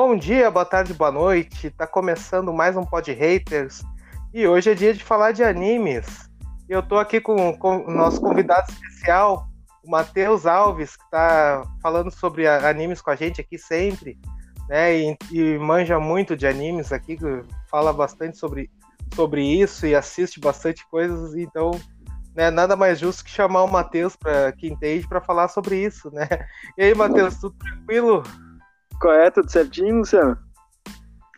Bom dia, boa tarde, boa noite. Tá começando mais um Pod Haters e hoje é dia de falar de animes. Eu tô aqui com, com o nosso convidado especial, o Matheus Alves, que tá falando sobre animes com a gente aqui sempre, né? E, e manja muito de animes aqui, fala bastante sobre, sobre isso e assiste bastante coisas, então né, nada mais justo que chamar o Matheus para que entende para falar sobre isso, né? E aí, Matheus, tudo tranquilo? Qual é? Tudo certinho, Luciano?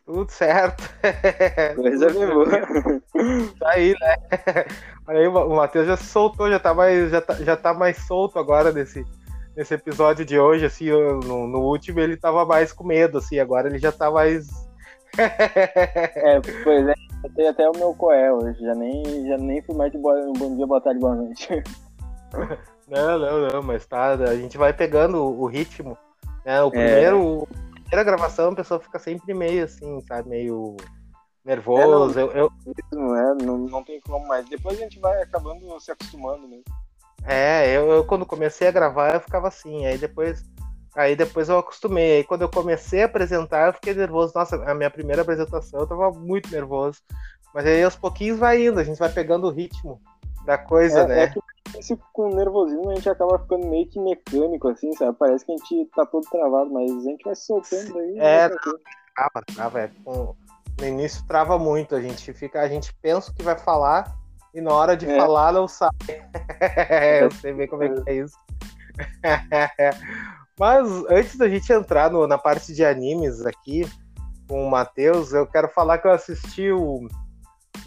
Tudo certo. Coisa boa. Tá aí, né? Aí o Matheus já se soltou, já tá mais, já tá, já tá mais solto agora nesse, nesse episódio de hoje, assim, no, no último ele tava mais com medo, assim, agora ele já tá mais. é, pois é, eu tenho até o meu coé hoje, já nem, já nem fui mais de boa, bom dia, boa tarde, boa noite. Não, não, não, mas tá, a gente vai pegando o ritmo é, o é. primeiro, é. Primeira gravação a pessoa fica sempre meio assim, sabe? Meio nervoso. É, não, eu, eu... É, não, não tem como mais. Depois a gente vai acabando se acostumando mesmo. É, eu, eu, quando comecei a gravar eu ficava assim, aí depois. Aí depois eu acostumei. Aí quando eu comecei a apresentar, eu fiquei nervoso. Nossa, a minha primeira apresentação eu tava muito nervoso. Mas aí aos pouquinhos vai indo, a gente vai pegando o ritmo da coisa, é, né? É que esse com nervosismo a gente acaba ficando meio que mecânico, assim, sabe? Parece que a gente tá todo travado, mas a gente vai soltando aí. É, trava, trava, é. No início trava muito, a gente fica, a gente pensa que vai falar e na hora de é. falar não sai. Eu sei bem como é que é isso. Mas antes da gente entrar no, na parte de animes aqui com o Matheus, eu quero falar que eu assisti o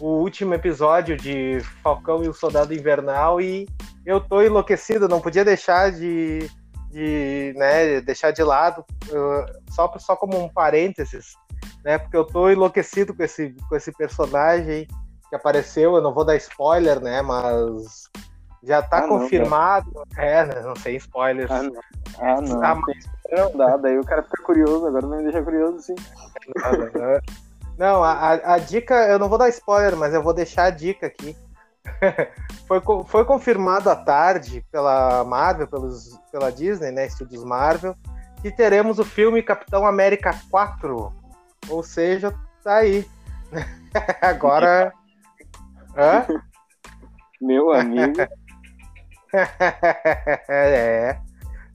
o último episódio de Falcão e o Soldado Invernal e eu tô enlouquecido, não podia deixar de, de né, deixar de lado, uh, só, só como um parênteses, né, porque eu tô enlouquecido com esse, com esse personagem que apareceu, eu não vou dar spoiler, né, mas já tá ah, confirmado, não, é, né, não sei spoilers. Ah, não, ah, não, ah, mas... não dá, daí o cara fica curioso, agora não me deixa curioso, sim. Não, não, não, a, a dica, eu não vou dar spoiler, mas eu vou deixar a dica aqui. foi, foi confirmado à tarde pela Marvel, pelos, pela Disney, né, Estúdios Marvel, que teremos o filme Capitão América 4. Ou seja, tá aí. Agora. Hã? Meu amigo. é.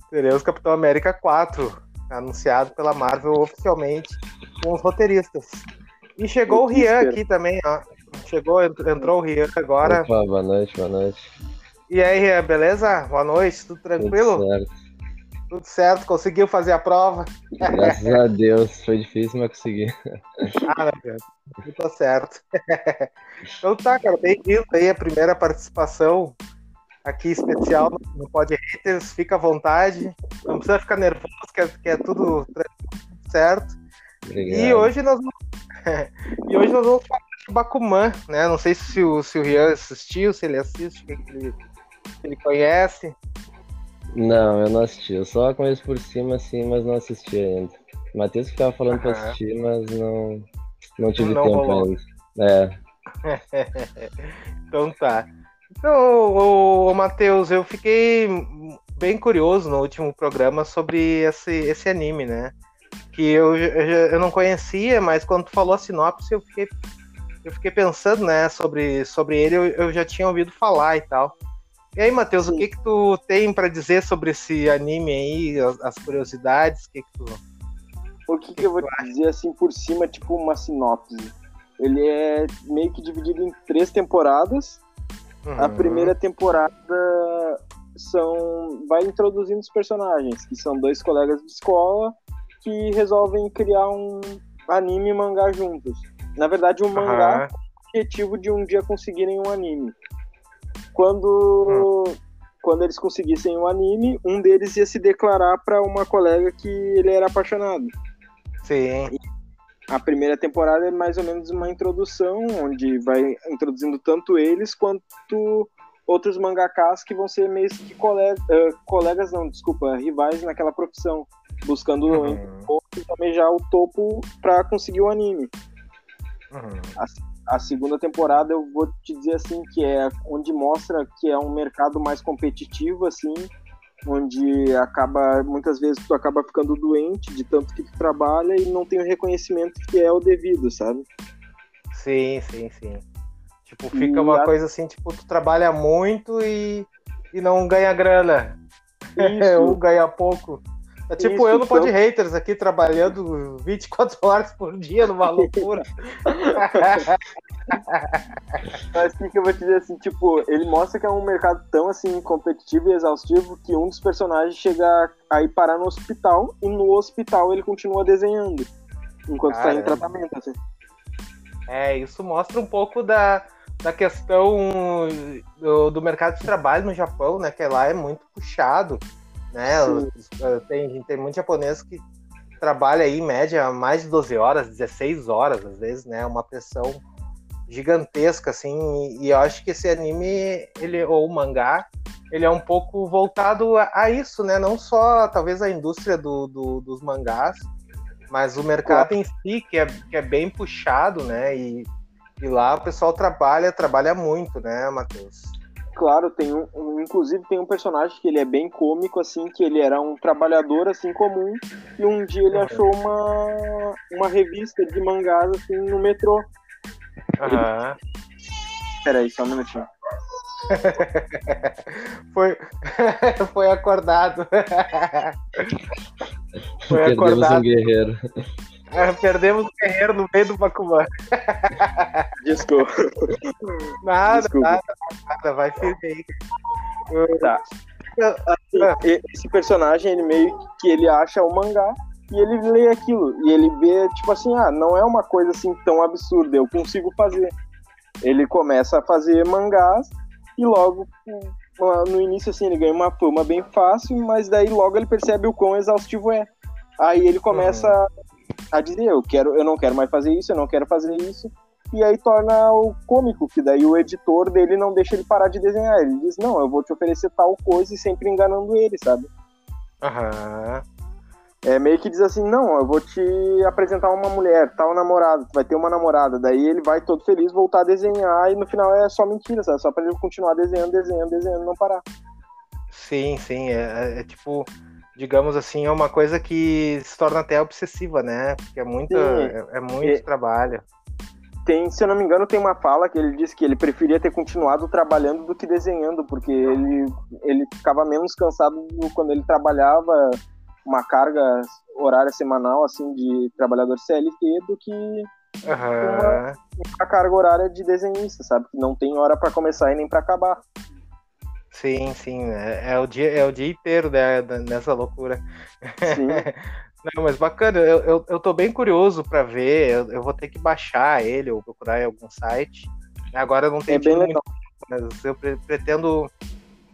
Teremos Capitão América 4, anunciado pela Marvel oficialmente com os roteiristas. E chegou o Rian aqui também, ó. Chegou, entrou o Rian agora. Opa, boa noite, boa noite. E aí, Rian, beleza? Boa noite, tudo tranquilo? Tudo certo. Tudo certo, conseguiu fazer a prova? Graças a Deus, foi difícil, mas consegui. Ah, meu Deus, tudo tá certo. Então tá, cara, bem-vindo aí a primeira participação aqui especial no Pod Haters, fica à vontade, não precisa ficar nervoso, que é, que é tudo certo. Obrigado. E hoje nós vamos e hoje nós vamos falar de Bakuman, né? Não sei se o, se o Rian assistiu, se ele assiste, que ele, ele conhece. Não, eu não assisti. Eu só conheço por cima, assim, mas não assisti ainda. O Matheus ficava falando uhum. pra assistir, mas não, não tive não tempo rolou. ainda. É. então tá. Então, o, o Matheus, eu fiquei bem curioso no último programa sobre esse, esse anime, né? Que eu, eu, eu não conhecia, mas quando tu falou a sinopse, eu fiquei, eu fiquei pensando, né, sobre, sobre ele, eu, eu já tinha ouvido falar e tal. E aí, Matheus, o que que tu tem para dizer sobre esse anime aí, as, as curiosidades, o que que tu... O que, que, que eu vou dizer assim por cima, tipo uma sinopse? Ele é meio que dividido em três temporadas. Uhum. A primeira temporada são vai introduzindo os personagens, que são dois colegas de escola que resolvem criar um anime e mangá juntos. Na verdade, um mangá com o objetivo de um dia conseguirem um anime. Quando, hum. quando eles conseguissem o um anime, um deles ia se declarar para uma colega que ele era apaixonado. Sim. E a primeira temporada é mais ou menos uma introdução, onde vai introduzindo tanto eles quanto outros mangakas que vão ser meio que colega, uh, colegas, não, desculpa, rivais naquela profissão buscando uhum. também já o topo para conseguir o anime. Uhum. A, a, segunda temporada eu vou te dizer assim que é onde mostra que é um mercado mais competitivo assim, onde acaba muitas vezes tu acaba ficando doente de tanto que tu trabalha e não tem o reconhecimento que é o devido, sabe? Sim, sim, sim. Tipo, fica e uma a... coisa assim, tipo, tu trabalha muito e, e não ganha grana. Ou ganha pouco. É tipo Isso, eu no Pod. Haters aqui trabalhando 24 horas por dia numa loucura. Mas o que eu vou te dizer assim, tipo, ele mostra que é um mercado tão assim competitivo e exaustivo que um dos personagens chega a ir parar no hospital e no hospital ele continua desenhando enquanto está em tratamento, assim. É, isso mostra um pouco da, da questão do, do mercado de trabalho no Japão, né? Que lá é muito puxado né? Tem, tem muito japonês que trabalha aí em média mais de 12 horas, 16 horas às vezes, né? Uma pressão gigantesca, assim, e eu acho que esse anime, ele, ou o mangá, ele é um pouco voltado a, a isso, né? Não só, talvez, a indústria do, do, dos mangás, mas o mercado em si, que é, que é bem puxado, né? E, e lá o pessoal trabalha, trabalha muito, né, Matheus? Claro, tem um, um, inclusive tem um personagem que ele é bem cômico, assim, que ele era um trabalhador, assim, comum, e um dia ele achou uma, uma revista de mangás, assim, no metrô. Aham. Ele... Peraí, só um minutinho. foi, foi acordado. foi Perdemos acordado. um guerreiro. É, perdemos o guerreiro no meio do Bakuman. Desculpa. Nada, Desculpa. nada, nada, vai firme aí. Tá. Assim, esse personagem, ele meio que ele acha o mangá e ele lê aquilo. E ele vê, tipo assim, ah, não é uma coisa assim tão absurda, eu consigo fazer. Ele começa a fazer mangás e logo no início assim ele ganha uma fama bem fácil, mas daí logo ele percebe o quão exaustivo é. Aí ele começa uhum a dizer, eu quero, eu não quero mais fazer isso, eu não quero fazer isso. E aí torna o cômico, que daí o editor dele não deixa ele parar de desenhar. Ele diz, não, eu vou te oferecer tal coisa e sempre enganando ele, sabe? Aham. É meio que diz assim, não, eu vou te apresentar uma mulher, tal namorada, tu vai ter uma namorada. Daí ele vai todo feliz voltar a desenhar e no final é só mentira, sabe? Só pra ele continuar desenhando, desenhando, desenhando, não parar. Sim, sim, é, é, é tipo digamos assim, é uma coisa que se torna até obsessiva, né? Porque é muito, é, é, muito e, trabalho. Tem, se eu não me engano, tem uma fala que ele disse que ele preferia ter continuado trabalhando do que desenhando, porque ele, ele ficava menos cansado quando ele trabalhava uma carga horária semanal, assim, de trabalhador CLT, do que uhum. uma, uma carga horária de desenhista, sabe? Que não tem hora para começar e nem para acabar. Sim, sim, é, é, o, dia, é o dia inteiro né, nessa loucura. Sim. Não, mas bacana, eu, eu, eu tô bem curioso para ver, eu, eu, vou ter que baixar ele ou procurar em algum site. Agora não tenho é bem legal. Mas eu pretendo,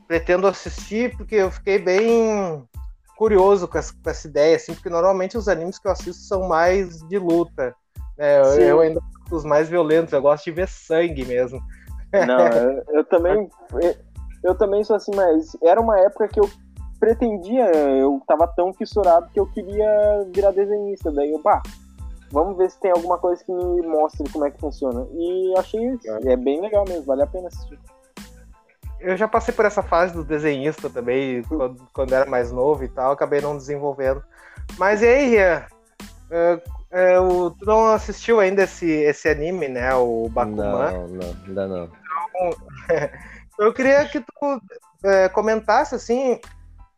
pretendo assistir porque eu fiquei bem curioso com essa, com essa, ideia, assim, porque normalmente os animes que eu assisto são mais de luta. Né? Eu, eu, ainda os mais violentos, eu gosto de ver sangue mesmo. Não, eu, eu também eu também sou assim, mas era uma época que eu pretendia, eu tava tão fissurado que eu queria virar desenhista. Daí eu, pá, vamos ver se tem alguma coisa que me mostre como é que funciona. E achei é. é bem legal mesmo, vale a pena assistir. Eu já passei por essa fase do desenhista também, quando, quando era mais novo e tal, acabei não desenvolvendo. Mas e aí, Rian? Uh, uh, tu não assistiu ainda esse, esse anime, né? O Bakuman? Não, não, ainda não. Então, Eu queria que tu é, comentasse assim,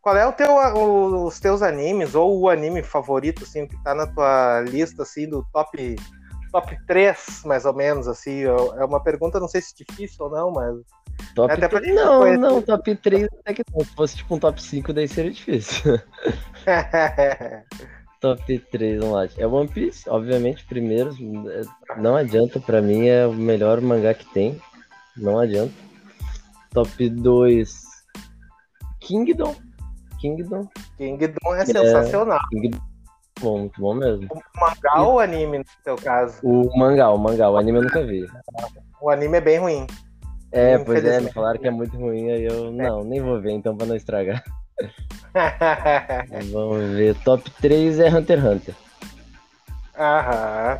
qual é o teu, o, os teus animes ou o anime favorito assim que tá na tua lista assim do top top 3, mais ou menos assim. É uma pergunta, não sei se é difícil ou não, mas Top até 3, não, conhecer. não, top 3 até que não. Se fosse tipo um top 5, daí seria difícil. top 3, vamos lá. É One Piece, obviamente, primeiro. Não adianta, pra mim é o melhor mangá que tem. Não adianta. Top 2, Kingdom. Kingdom. Kingdom é, é sensacional. Kingdom. Bom, muito bom mesmo. O mangá ou o anime, no seu caso? O mangá, o mangá. O anime eu nunca vi. O anime é bem ruim. É, pois é, me falaram que é muito ruim, aí eu, é. não, nem vou ver, então, pra não estragar. Vamos ver. Top 3 é Hunter x Hunter. Aham.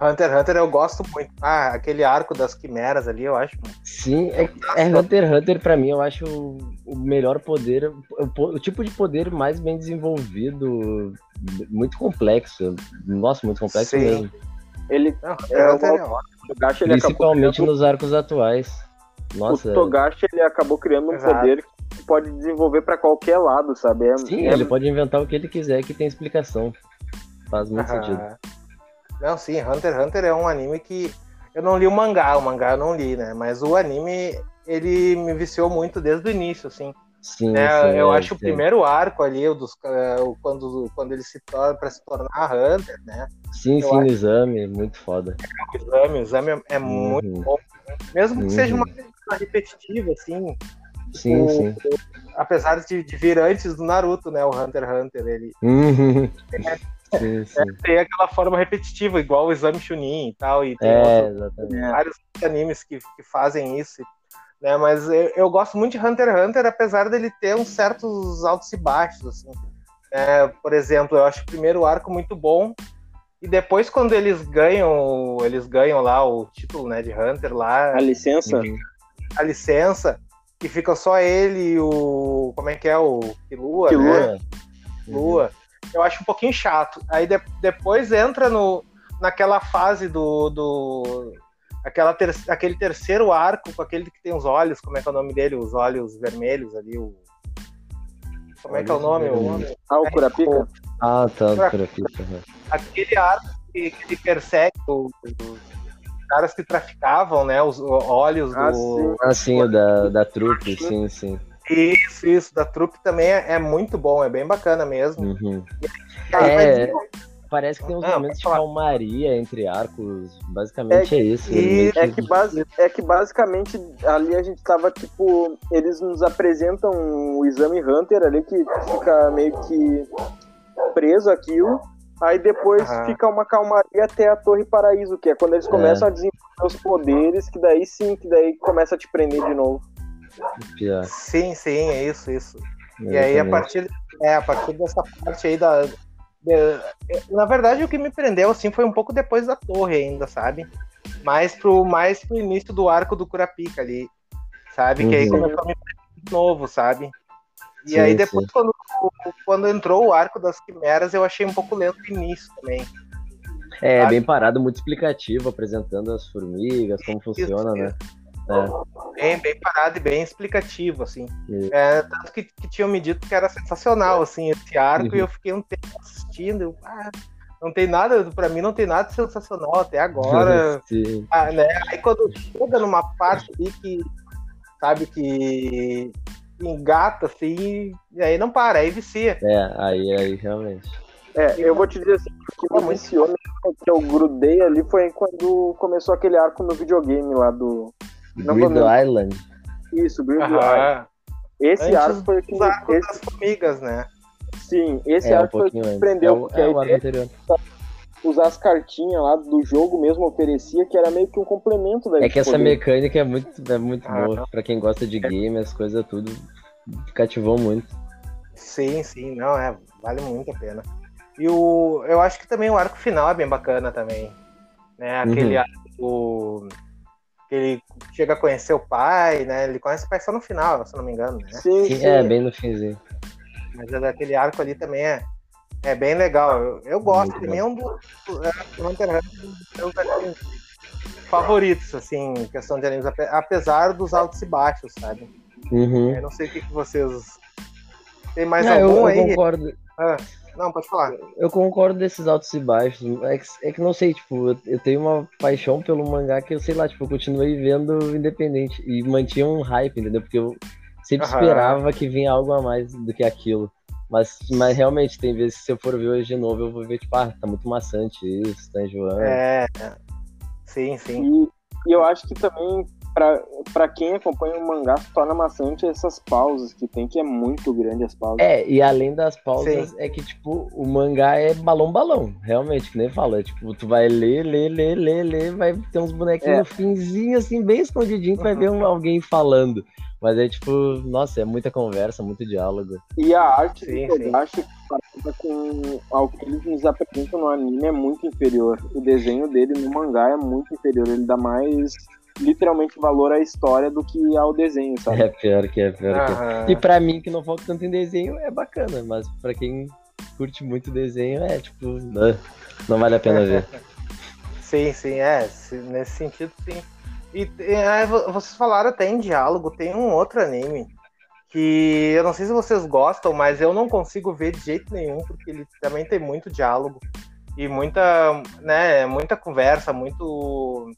Hunter x Hunter eu gosto muito. Ah, aquele arco das quimeras ali, eu acho. Sim, é, é Hunter x Hunter pra mim, eu acho o, o melhor poder, o, o, tipo de poder mais bem desenvolvido, muito complexo. Nossa, muito complexo Sim. mesmo. Ele, Não, é, Hunter o é ótimo. Togashi, ele Principalmente acabou nos arcos atuais. criando, Nossa, o Togashi ele acabou criando um Exato. poder que pode desenvolver pra qualquer lado, sabe? É, sim, é- ele pode inventar o que ele quiser que tem explicação. Faz muito sentido. Não, sim, Hunter x Hunter é um anime que. Eu não li o mangá, o mangá eu não li, né? Mas o anime, ele me viciou muito desde o início, assim. Sim, né? sim, eu é, acho o sim. primeiro arco ali, o dos, o- quando, quando ele se torna para se tornar Hunter, né? Sim, eu sim, acho- exame, muito foda. O exame, o exame é, é muito Uhum. bom. Mesmo que seja Uhum. uma coisa repetitiva, assim, Sim, o- sim. apesar de, de vir antes do Naruto, né? O Hunter x Hunter, ele Uhum. Sim, sim. tem aquela forma repetitiva, igual o exame Chunin e tal, e tem É, outros- vários animes que, que fazem isso, né? Mas eu, eu gosto muito de Hunter x Hunter, apesar dele ter uns certos altos e baixos, assim. É, por exemplo, eu acho o primeiro arco muito bom e depois quando eles ganham, eles ganham lá o título, né, de Hunter lá, A licença? A licença, que fica só ele e o como é que é o Killua, Killua. né? Lua. Eu acho um pouquinho chato. Aí de- depois entra no, naquela fase do. do aquela ter, aquele terceiro arco com aquele que tem os olhos, como é que é o nome dele? Os olhos vermelhos ali. O, como é que é o nome? O, Ah, o Kurapika? Ah, tá, aqui. uhum. aquele arco que, que ele persegue o- os caras que traficavam, né? Os olhos Ah, do. sim. Ah, sim, o da, da trupe, sim, sim. Isso, isso, da trupe também é, é muito bom, é bem bacana mesmo. Uhum. Aí É, parece que tem uns Ah, momentos de calmaria entre arcos. Basicamente é, isso. ele e- É que, base, é que basicamente ali a gente tava, tipo, eles nos apresentam o exame Hunter ali que fica meio que preso aquilo. Aí depois fica uma calmaria até a Torre Paraíso, que é quando eles começam a desenvolver os poderes, que daí sim, que daí começa a te prender de novo. Pior, Sim, sim, é isso, isso. E aí, a partir, é, a partir dessa parte aí da. de- na verdade, o que me prendeu assim foi um pouco depois da torre ainda, sabe? Mais pro, mais pro início do arco do Kurapika ali, sabe? Que aí Uhum. começou a me prender de novo, sabe? E Sim, aí depois, sim. quando, quando entrou o arco das quimeras, eu achei um pouco lento o início também. É, sabe? bem parado, muito explicativo, apresentando as formigas, como funciona, né? É. Bem, bem parado e bem explicativo, assim. É, tanto que, que tinham me dito que era sensacional, assim, esse arco, Uhum. e eu fiquei um tempo assistindo. eu, ah, não tem nada, pra mim não tem nada de sensacional até agora. Sim. Ah, né? Aí quando chega numa parte ali que, sabe, que engata, assim, e aí não para, aí vicia. É, aí, aí realmente. É, eu vou te dizer assim, o que me viciou mesmo, que eu grudei ali foi quando começou aquele arco no videogame lá do. Não vou Grid lembrar. Island. Isso, Wild. Aham. Esse Antes arco foi o que arcos Esse, das formigas, né? sim, esse É, um arco foi o que antes. prendeu, É o, porque é a o arco ideia anterior. usar as cartinhas lá do jogo mesmo oferecia, que era meio que um complemento da É que essa poder. mecânica é muito, é muito Ah, boa. Pra quem gosta de game, as coisas tudo cativou muito. Sim, sim, não, é, vale muito a pena. E o, eu acho que também o arco final é bem bacana também. Né? Aquele Uhum. arco ele chega a conhecer o pai, né? Ele conhece o pai só no final, se eu não me engano, né? Sim, Sim, é, bem no finzinho. Mas é daquele arco ali também é, é bem legal. Eu, eu gosto, Muito também é um dos é, um dos meus animes favoritos, assim, em questão de animes, ape- apesar dos altos e baixos, sabe? Uhum. Eu não sei o que, que vocês. Tem mais eu, algum eu aí? concordo. Ah, não, pode falar. Eu concordo desses altos e baixos. É que, é que não sei, tipo, eu, eu tenho uma paixão pelo mangá que eu sei lá, tipo, eu continuei vendo independente. E mantinha um hype, entendeu? Porque eu sempre Aham. esperava que vinha algo a mais do que aquilo. Mas, mas realmente, tem vezes que se eu for ver hoje de novo, eu vou ver, tipo, ah, tá muito maçante isso, tá enjoando. É. Sim, sim. E, e eu acho que também pra, pra quem acompanha o mangá, se torna maçante essas pausas que tem, que é muito grande as pausas. É, e além das pausas, Sim. é que, tipo, o mangá é balão-balão, realmente, que nem fala. É, tipo, tu vai ler, ler, ler, ler, ler, vai ter uns bonequinhos é. no finzinho, assim, bem escondidinho, tu vai ver um, alguém falando. Mas é tipo, nossa, é muita conversa, muito diálogo. E a arte sim, do Togashi, com ao que eles nos apresentam no anime, é muito inferior. O desenho dele no mangá é muito inferior. Ele dá mais literalmente valor à história do que ao desenho, sabe? É pior que é, pior ah. que é. E pra mim, que não foco tanto em desenho, é bacana, mas pra quem curte muito desenho, é tipo, não, não vale a pena ver. Sim, sim, é. Nesse sentido, sim. E é, vocês falaram até em diálogo, tem um outro anime que eu não sei se vocês gostam, mas eu não consigo ver de jeito nenhum, porque ele também tem muito diálogo e muita, né, muita conversa, muito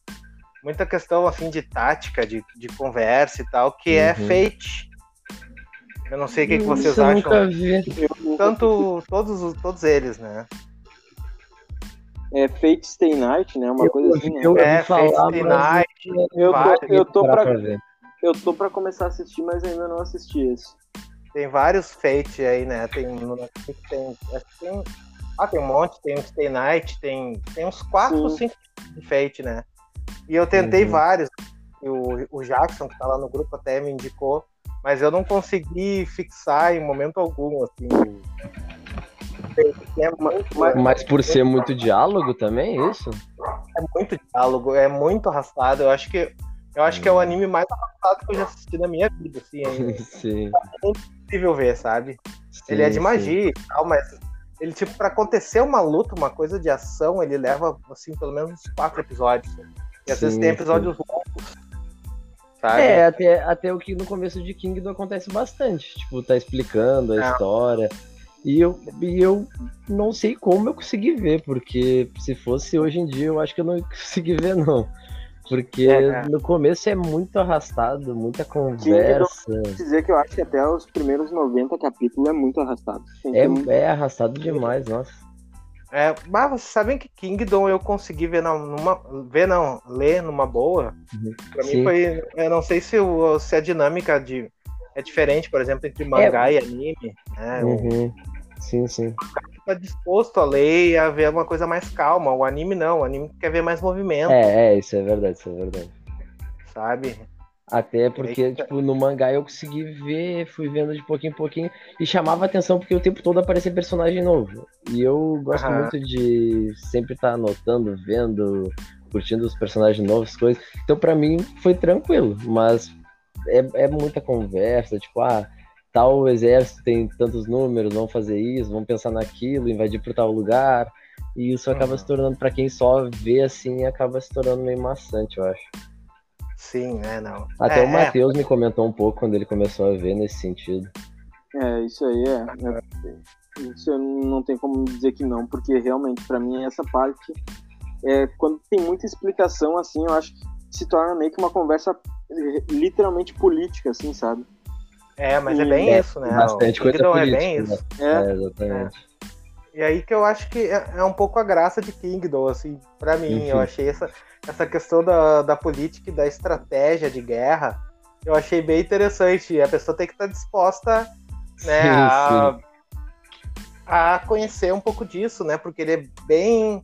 muita questão assim de tática, de, de conversa e tal, que é uhum. é Fate. Eu não sei o que, que vocês eu acham. Nunca vi. Tanto todos, todos eles, né? É Fate Stay Night, né? Uma eu, coisa assim. Né? Eu, é, Fate Stay Night. Eu tô, eu tô pra, eu tô pra começar a assistir, mas ainda não assisti esse. Tem vários Fate aí, né? Tem, tem, tem, ah, tem um monte, tem o Stay Night, tem, tem uns 4 ou 5 de Fate, né? E eu tentei uhum. vários. O, o Jackson, que tá lá no grupo, até me indicou, mas eu não consegui fixar em momento algum, assim. É mas, mas por ser muito diálogo também, é isso? É muito diálogo, é muito arrastado. Eu acho que eu acho que é o anime mais arrastado que eu já assisti na minha vida, assim. É, sim. é impossível ver, sabe? Sim, ele é de magia sim. e tal, mas ele, tipo, pra acontecer uma luta, uma coisa de ação, ele leva, assim, pelo menos uns quatro episódios. E às sim, vezes tem episódios longos. Sabe? É, até, até o que no começo de Kingdom acontece bastante. Tipo, tá explicando a é. história. E eu, e eu não sei como eu consegui ver, porque se fosse hoje em dia, eu acho que eu não consegui ver, não. Porque é, no começo é muito arrastado, muita conversa. Kingdom, dizer que eu acho que até os primeiros 90 capítulos é muito arrastado. É, é arrastado demais, nossa. É, mas vocês sabem que Kingdom eu consegui ver numa. Ver não, ler numa boa. Uhum. Pra Sim. mim foi. Eu não sei se, o, se a dinâmica de, é diferente, por exemplo, entre mangá é. e anime. Né? Uhum. Sim, sim. Tá disposto a ler e a ver uma coisa mais calma. O anime não, o anime quer ver mais movimento. É, é, isso é verdade, isso é verdade. Sabe? Até porque, tipo, no mangá eu consegui ver, fui vendo de pouquinho em pouquinho e chamava atenção porque o tempo todo aparecia personagem novo. E eu gosto muito de sempre estar tá anotando, vendo, curtindo os personagens novos, coisas. Então, para mim, foi tranquilo, mas é, é muita conversa, tipo, ah, tal exército tem tantos números, vamos fazer isso, vamos pensar naquilo, invadir por tal lugar. E isso acaba uhum. se tornando, para quem só vê assim, acaba se tornando meio maçante, eu acho. Sim, né, não. Até é, o Matheus é. me comentou um pouco quando ele começou a ver nesse sentido. É, isso aí é. é isso eu não tem como dizer que não, porque realmente, para mim, essa parte, é, quando tem muita explicação, assim, eu acho que se torna meio que uma conversa eh, literalmente política, assim, sabe? É, mas é bem é, isso, né? Bastante coisa política. É bem isso. Né? É, exatamente. E aí que eu acho que é, é, um pouco a graça de Kingdom, assim, para mim. Enfim. Eu achei essa, essa questão da, da política e da estratégia de guerra, eu achei bem interessante. A pessoa tem que estar disposta né, sim, a, sim. a conhecer um pouco disso, né? Porque ele é bem.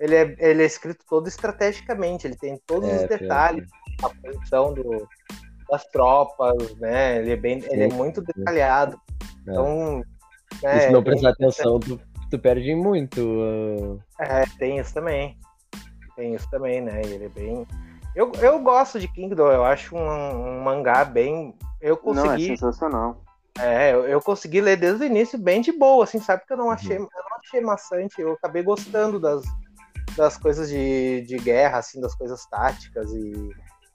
Ele é, ele é escrito todo estrategicamente, ele tem todos é, os detalhes, a posição do, das tropas, né? Ele é, bem, ele é muito detalhado. É. Então. É, e se não prestar atenção, tu, tu perde muito. Uh... É, tem isso também tem isso também, né? Ele é bem. Eu, eu gosto de Kingdom, eu acho um, um mangá bem. Eu consegui. Não, é sensacional. É, eu, eu, consegui ler desde o início bem de boa, assim, sabe? Porque eu não uhum. achei, eu não achei maçante, eu acabei gostando das, das coisas de, de guerra, assim, das coisas táticas e,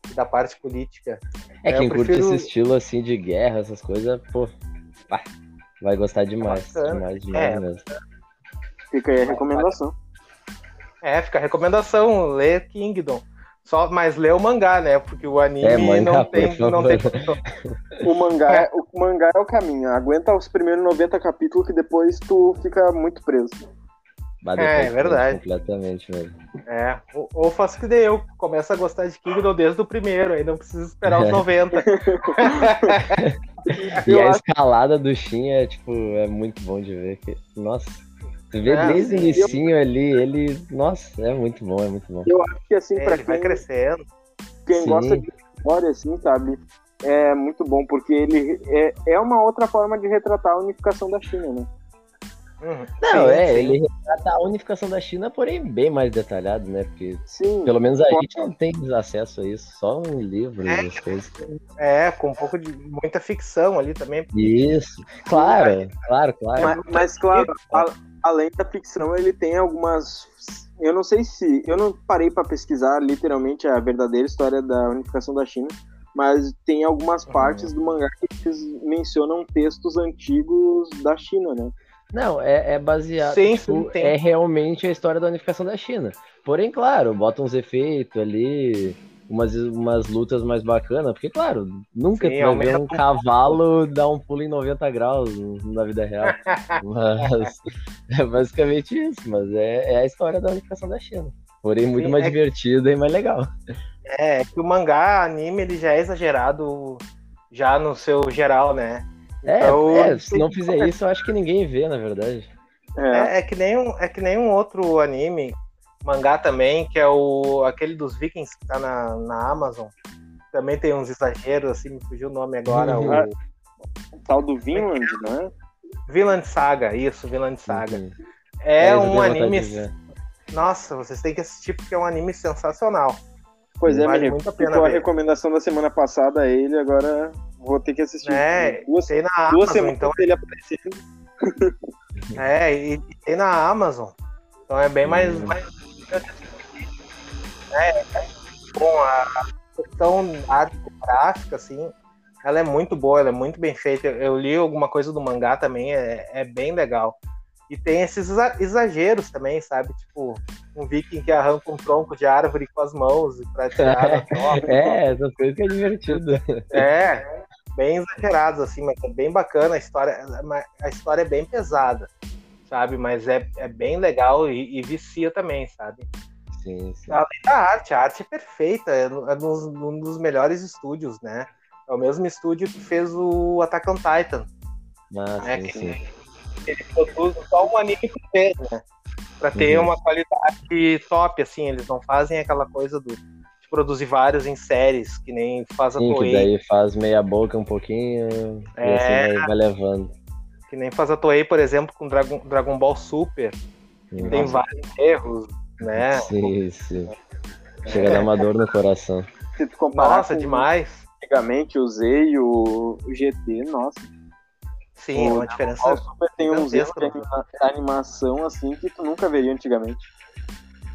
e da parte política. É, quem prefiro... curte esse estilo assim de guerra, essas coisas, pô, pá, vai gostar demais. É demais, demais é. mesmo. Fica aí a recomendação. É, fica a recomendação, lê Kingdom. Só, mas lê o mangá, né? Porque o anime é, não, tem, não tem. o, mangá é, o mangá é o caminho. Aguenta os primeiros 90 capítulos que depois tu fica muito preso. É, é verdade. Completamente mesmo. É, ou, ou faço que deu, começa a gostar de Kingdom desde o primeiro, aí não precisa esperar os 90. e a escalada do Shin é, tipo, é muito bom de ver. Que, nossa, tu vê é, desde o início ali, ele, nossa, é muito bom, é muito bom. Eu acho que assim, é, pra quem, vai crescendo. Quem Sim. gosta de história, assim, sabe, é muito bom, porque ele é, é uma outra forma de retratar a unificação da China, né? Uhum. Não, sim, é, sim. ele retrata a unificação da China, porém bem mais detalhado, né? Porque sim, pelo menos a gente não tem acesso a isso, só em livros, é, coisas. É, com um pouco de muita ficção ali também. Isso, claro, claro, claro. Mas, mas claro, a, além da ficção, ele tem algumas. Eu não sei se. Eu não parei para pesquisar literalmente a verdadeira história da unificação da China, mas tem algumas uhum. partes do mangá que mencionam textos antigos da China, né? Não, é, é baseado. Sim, tipo, sim, é realmente a história da unificação da China. Porém, claro, bota uns efeitos ali, umas, umas lutas mais bacanas, porque, claro, nunca sim, tu vai ver um cavalo dar um pulo em 90 graus na vida real. mas é basicamente isso, mas é, é a história da unificação da China. Porém, muito mais é divertida e mais legal. É, que o mangá, anime, ele já é exagerado já no seu geral, né? É, então, é, se não fizer isso, eu acho que ninguém vê, na verdade. É, é, que, nem um, é que nem um outro anime, mangá também, que é o aquele dos Vikings que tá na, na Amazon. Também tem uns exageros, assim, me fugiu o nome agora. Uhum. O... o tal do Vinland, né? Vinland Saga, isso, Vinland Saga. Uhum. É, é um anime. Nossa, vocês têm que assistir porque é um anime sensacional. Pois é, vale muito a pena. Ficou a recomendação da semana passada a ele, agora Vou ter que assistir. É, duas, tem na duas Amazon, semanas então ele aparecendo. é, e tem na Amazon. Então é bem mais. Hum. mais... É, é bom, a questão gráfica, assim, ela é muito boa, ela é muito bem feita. Eu li alguma coisa do mangá também, é, é bem legal. E tem esses exageros também, sabe? Tipo, um viking que arranca um tronco de árvore com as mãos pra tirar a troca. é, essas coisas que é divertido. É, bem exagerados, assim, mas é bem bacana a história. A história é bem pesada, sabe? Mas é, é bem legal e, e vicia também, sabe? Sim, sim. Além da arte, a arte é perfeita, é, é um dos melhores estúdios, né? É o mesmo estúdio que fez o Attack on Titan. Ah, né? sim, sim. Ele produz só um anime por vez, né? Pra ter uhum. uma qualidade top, assim, eles não fazem aquela coisa do produzir vários em séries, que nem faz a Sim, Toei. que daí faz meia boca um pouquinho é... e assim é. vai, vai, levando. Que nem faz a Toei, por exemplo, com Dragon, Dragon Ball Super, que tem vários erros, né? Sim, sim. Chega a dar uma dor no coração. Se tu comparar nossa, demais. Antigamente usei o GT, nossa. Sim, o uma diferença. O Super tem uns erros de animação assim que tu nunca veria antigamente.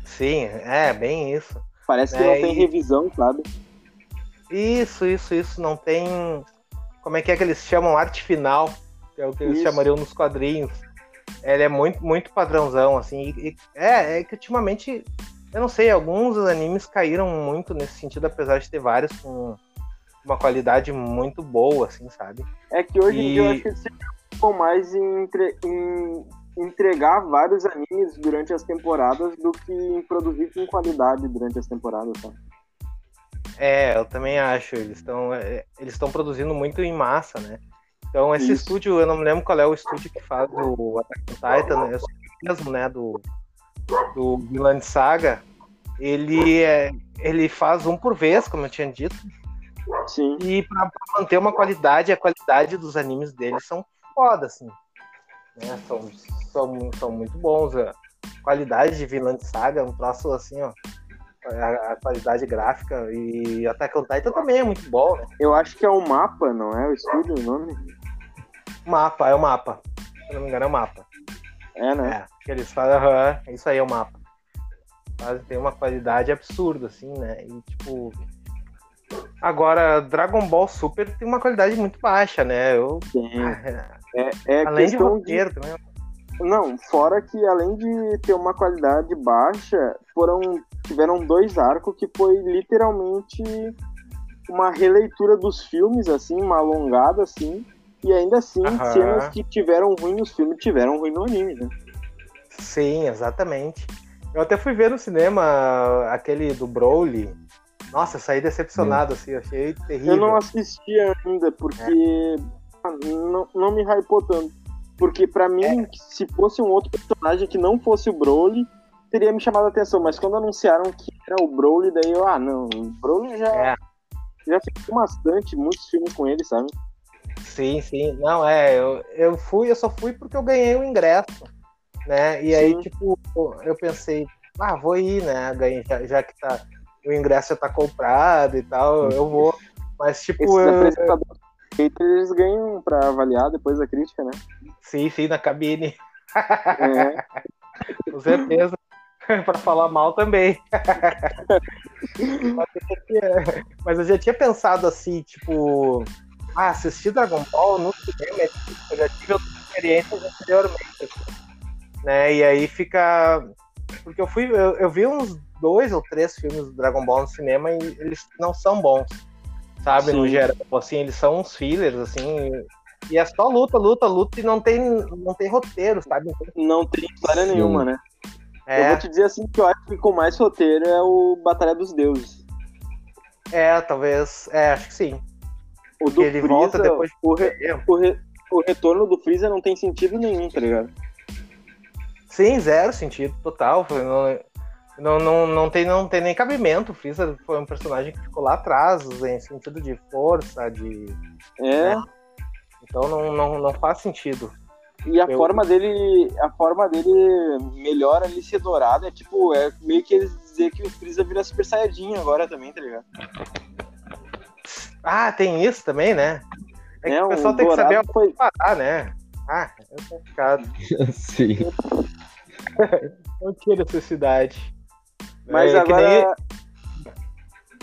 Sim, é, bem isso. Parece que é, não tem e... revisão, sabe? Isso, isso, isso. Não tem. Como é que é que eles chamam? Arte final, que é o que eles isso. chamariam nos quadrinhos. Ele é muito, muito padrãozão, assim. E, é, é que ultimamente, eu não sei, alguns animes caíram muito nesse sentido, apesar de ter vários com uma qualidade muito boa, assim, sabe? É que hoje e... em dia eu acho que eles se preocupam mais em, em entregar vários animes durante as temporadas do que em produzir com qualidade durante as temporadas, tá? É, eu também acho. Eles estão é, eles estão produzindo muito em massa, né? Então esse Isso. estúdio, eu não me lembro qual é o estúdio que faz o Attack on Titan, né? eu sei mesmo, né, do do Vinland Saga. Ele é, ele faz um por vez, como eu tinha dito. Sim. E para manter uma qualidade, a qualidade dos animes deles são foda, assim. Né? São, são, são muito bons. A qualidade de Vinland Saga, um troço assim, ó. A, a, qualidade gráfica e Attack on Titan também é muito bom, né? Eu acho que é o mapa, não é o estúdio o nome? Mapa, é o mapa. Se não me engano, é o mapa. É, né? É, que eles fazem, uhum, isso aí é o mapa. Mas tem uma qualidade absurda, assim, né? E tipo. Agora, Dragon Ball Super tem uma qualidade muito baixa, né? Eu. É, é Além de roteiro de... também. Não, fora que além de ter uma qualidade baixa, foram tiveram dois arcos que foi literalmente uma releitura dos filmes, assim, uma alongada, assim, e ainda assim, cenas que tiveram ruim nos filmes tiveram ruim no anime, né? Sim, exatamente. Eu até fui ver no cinema aquele do Broly. Nossa, saí decepcionado, assim, achei terrível. Eu não assisti ainda, porque é. não, não me hypou tanto. Porque para mim, é. se fosse um outro personagem que não fosse o Broly, teria me chamado a atenção. Mas quando anunciaram que era o Broly, daí eu, ah, não, o Broly já, é. já fiquei bastante, muitos filmes com ele, sabe? Sim, sim. Não, é, eu, eu fui, eu só fui porque eu ganhei o ingresso, né? E sim. aí, tipo, eu pensei, ah, vou ir, né? Ganhei, já, já que tá, o ingresso já tá comprado e tal, eu vou. Mas, tipo. Esses eu, eles ganham pra avaliar depois da crítica, né? Sim, sim, na cabine. É. Com certeza. para falar mal também. mas, eu já tinha pensado assim, tipo, ah, assistir Dragon Ball no cinema, é tipo, eu já tive outras experiências anteriormente, assim, né? E aí fica. Porque eu fui, eu, eu, vi uns dois ou três filmes do Dragon Ball no cinema e eles não são bons, sabe? Sim. No geral, assim, eles são uns fillers, assim. E é só luta, luta, luta e não tem, não tem roteiro, sabe? Não tem história Sim. nenhuma, né? É. Eu vou te dizer assim que eu acho que com mais roteiro é o Batalha dos Deuses. É, talvez. É, acho que sim. O do ele Freeza, volta depois. O, re, o, re, o retorno do Freeza não tem sentido nenhum, tá ligado? Sim, zero sentido, total. Não, não, não, tem, não tem nem cabimento. O Freeza foi um personagem que ficou lá atrás, em sentido de força, de. É. Né? Então não, não, não faz sentido. E a eu... forma dele, a forma dele melhor ali ser dourado é tipo, é meio que eles dizer que o Freeza vira Super Saiyajin agora também, tá ligado? Ah, tem isso também, né? É, é que o pessoal um tem que saber foi... parar, né? Ah, é complicado. Sim. Não tinha necessidade. Mas é, agora. Nem...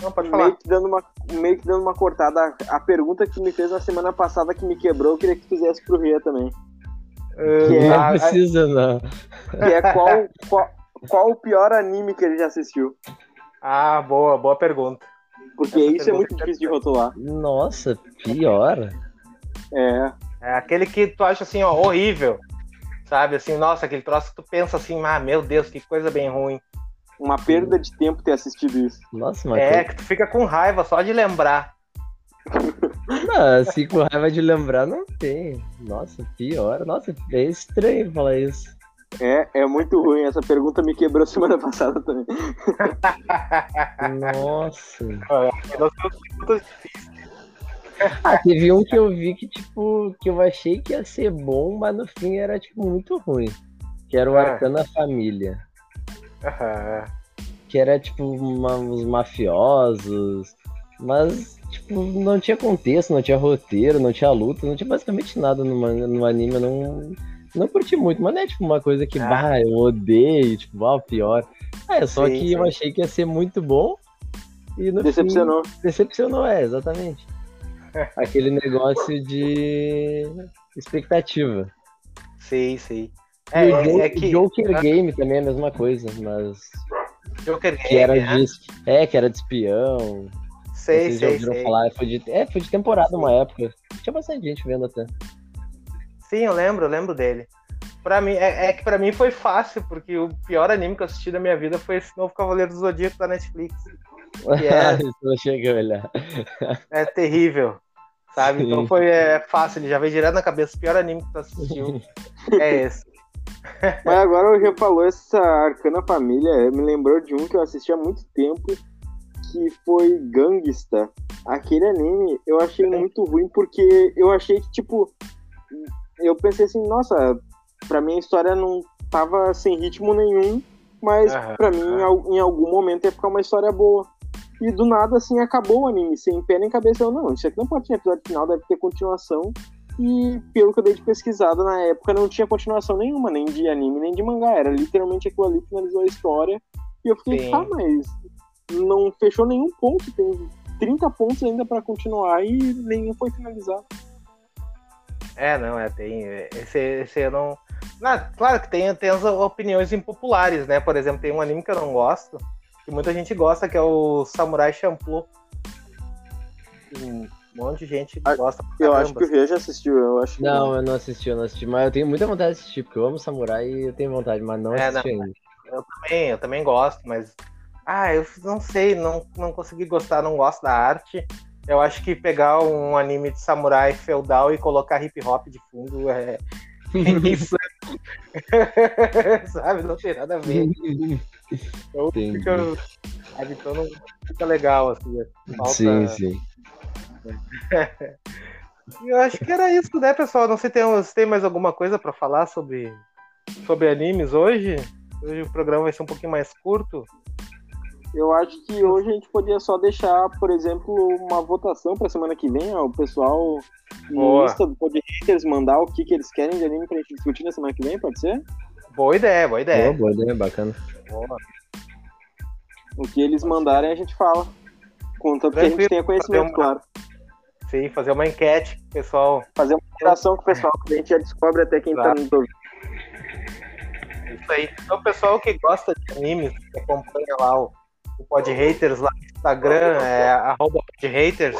Não, pode falar. Meio que, dando uma, meio que dando uma cortada. A pergunta que me fez na semana passada que me quebrou, eu queria que fizesse pro Ria também. Que é, não precisa, não. Que é qual, qual, qual o pior anime que ele já assistiu? Ah, boa, boa pergunta. Porque Essa isso é muito difícil de rotular. Nossa, pior. É. É aquele que tu acha assim, ó, horrível. Sabe, assim, nossa, aquele troço que tu pensa assim, ah, meu Deus, que coisa bem ruim. Uma perda de tempo ter assistido isso. Nossa, mas. É, que tu fica com raiva só de lembrar. Não, assim, com raiva de lembrar, não tem. Nossa, pior. Nossa, é estranho falar isso. É, é muito ruim. Essa pergunta me quebrou semana passada também. Nossa. Ah, teve um que eu vi que, tipo, que eu achei que ia ser bom, mas no fim era, tipo, muito ruim. Que era o ah. Arcana Família. Que era, tipo, uma, os mafiosos. Mas tipo, não tinha contexto, não tinha roteiro, não tinha luta, não tinha basicamente nada no, no anime. Eu não, não curti muito, mas não é tipo uma coisa que, ah. bah, eu odeio, tipo, ah, pior. É, só sim, que sim. eu achei que ia ser muito bom. E no decepcionou. Fim, decepcionou, é, exatamente. Aquele negócio de expectativa. Sim, sim. É, e o Joker, é que... Joker Game também é a mesma coisa, mas. Joker que Game. Era né? de, é, que era de espião. Sei, Vocês sei, sei. falar, foi de, é, foi de temporada uma época. Tinha bastante gente vendo até. Sim, eu lembro, eu lembro dele. Pra mim, é, é que pra mim foi fácil, porque o pior anime que eu assisti da minha vida foi esse novo Cavaleiro do Zodíaco da Netflix. Que é, não chega a olhar. É terrível, sabe? Então foi é, fácil, ele já veio direto na cabeça. O pior anime que tu assistiu é esse. Mas agora o já falou essa Arcana Família, me lembrou de um que eu assisti há muito tempo, que foi Gangsta. Aquele anime eu achei muito ruim porque eu achei que, tipo, eu pensei assim, nossa, pra mim a história não tava sem ritmo nenhum, mas uhum, pra mim uhum. em algum momento ia ficar uma história boa. E do nada, assim, acabou o anime, sem pé nem cabeça. Eu, não, isso aqui não pode ter episódio final, deve ter continuação. E pelo que eu dei de pesquisada na época, não tinha continuação nenhuma, nem de anime, nem de mangá. Era literalmente aquilo ali que finalizou a história. E eu fiquei, Sim. tá, mas não fechou nenhum ponto, tem 30 pontos ainda para continuar e nenhum foi finalizado. É, não, é, tem. Esse, esse eu não. não claro que tem, tem as opiniões impopulares, né? Por exemplo, tem um anime que eu não gosto, que muita gente gosta, que é o Samurai Champloo. Um monte de gente Ah, gosta. Eu caramba, acho que o Ria já assistiu, eu acho que Não, eu não assisti, eu não assisti, mas eu tenho muita vontade de assistir, porque eu amo samurai e eu tenho vontade, mas não É, assisti ainda. Eu também, eu também gosto, mas. Ah, eu não sei, não, não consegui gostar, não gosto da arte. Eu acho que pegar um anime de samurai feudal e colocar hip hop de fundo é. Isso. Sabe? Não tem nada a ver. Então, Entendi. fica, sabe? então não fica legal, assim. Falta... Sim, sim. Eu acho que era isso, né, pessoal? Não sei se tem, se tem mais alguma coisa pra falar sobre, sobre animes hoje. Hoje o programa vai ser um pouquinho mais curto. Eu acho que hoje a gente podia só deixar, por exemplo, uma votação pra semana que vem, ó, o pessoal no Boa. Insta do Podhaters mandar o que, que eles querem de anime pra gente discutir na semana que vem, pode ser? Boa ideia, boa Boa, ideia. boa ideia, bacana. Boa. O que eles mandarem a gente fala. Contanto que a gente Tranquilo, tenha conhecimento, uma- claro. Sim, fazer uma enquete, pessoal. Fazer uma interação com o pessoal, que a gente já descobre até quem Claro. tá ouvindo. Isso aí. Então, o pessoal que gosta de animes, que acompanha lá o, o Pod Haters lá no Instagram, é arroba Pod Haters,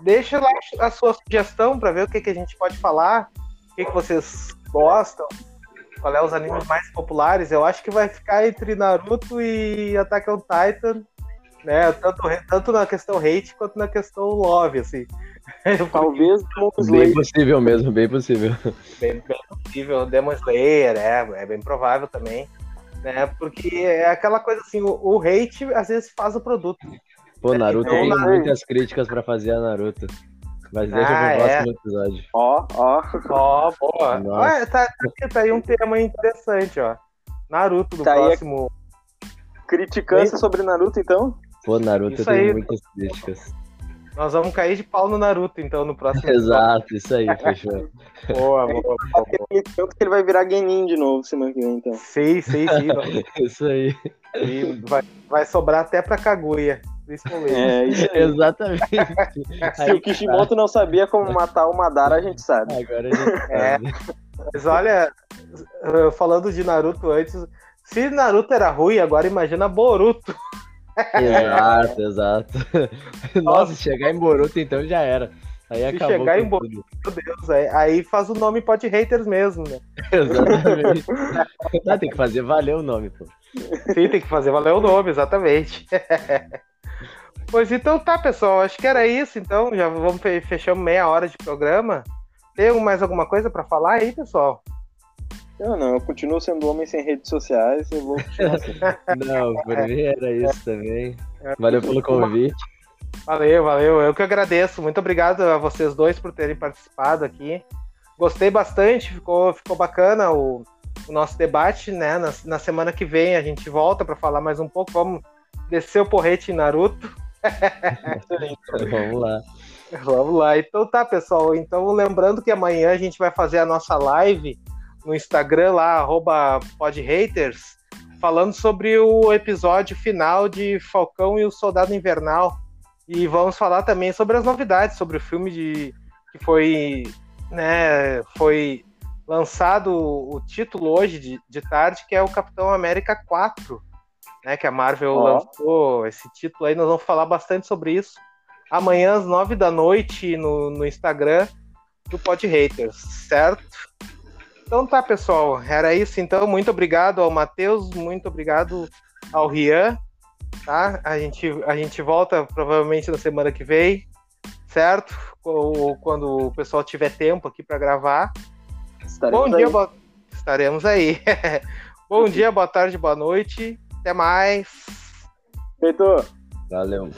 deixa lá a sua sugestão para ver o que, que a gente pode falar, o que, que vocês gostam, qual é os animes mais populares. Eu acho que vai ficar entre Naruto e Attack on Titan, né? Tanto, tanto na questão hate quanto na questão love, assim. Talvez Bem possível mesmo, bem possível. bem, bem possível. Demon Slayer, é, é bem provável também. Né? Porque é aquela coisa assim, o, o hate às vezes faz o produto. Pô, Naruto Então, tem Naruto- muitas críticas pra fazer a Naruto. Mas deixa Ah, pro é. próximo episódio. Ó, ó. Ó, boa. Olha, tá, tá, aí- tá aí um tema interessante, ó. Naruto do Tá aí a- próximo. Criticância sobre Naruto, então? Pô, Naruto Isso tem aí. muitas críticas. Nós vamos cair de pau no Naruto, então, no próximo. Exato, isso aí, fechou. Boa, boa, boa, Tanto que ele vai virar Genin de novo semana que vem, então. Sim, sim, sim. Isso aí. sim, vai, vai sobrar até pra Kaguya. É, isso aí. Exatamente. Se Aí o Kishimoto não sabia como matar o Madara, a gente sabe. Agora a gente É. sabe. Mas olha, falando de Naruto antes, se Naruto era ruim, agora imagina Boruto. Exato, exato. Nossa, se chegar em Boruto, então já era. Aí Se acabou chegar em Boruto. Meu Deus, aí, aí faz o nome pode haters mesmo, né? Exatamente. Ah, tem que fazer valer o nome, pô. Sim, tem que fazer valer o nome, exatamente. pois então tá, pessoal. Acho que era isso, então. Já vamos fe- fechamos meia hora de programa. Tem mais alguma coisa pra falar aí, pessoal? Eu não, eu continuo sendo homem sem redes sociais, eu vou continuar assim. Não, por mim era isso também. Valeu pelo convite. Valeu, valeu. Eu que agradeço. Muito obrigado a vocês dois por terem participado aqui. Gostei bastante, ficou, ficou bacana o, o nosso debate, né? Na, na semana que vem a gente volta para falar mais um pouco. Vamos descer o porrete em Naruto. Vamos lá. Vamos lá. Então tá, pessoal. Então lembrando que amanhã a gente vai fazer a nossa live no Instagram lá, arroba podhaters, falando sobre o episódio final de Falcão e o Soldado Invernal. E vamos falar também sobre as novidades, sobre o filme de que foi, né, foi lançado o título hoje de, de tarde, que é o Capitão América 4, né, que a Marvel Ó. lançou esse título aí, nós vamos falar bastante sobre isso amanhã às nove da noite no, no Instagram do Pod Haters, certo? Então tá, pessoal. Era isso então. Muito obrigado ao Matheus, muito obrigado ao Rian. Tá? A gente, a gente volta provavelmente na semana que vem, certo? Ou quando o pessoal tiver tempo aqui para gravar. Estaremos Bom dia, aí. boa... estaremos aí. Bom dia, boa tarde, boa noite. Até mais. Feito. Valeu.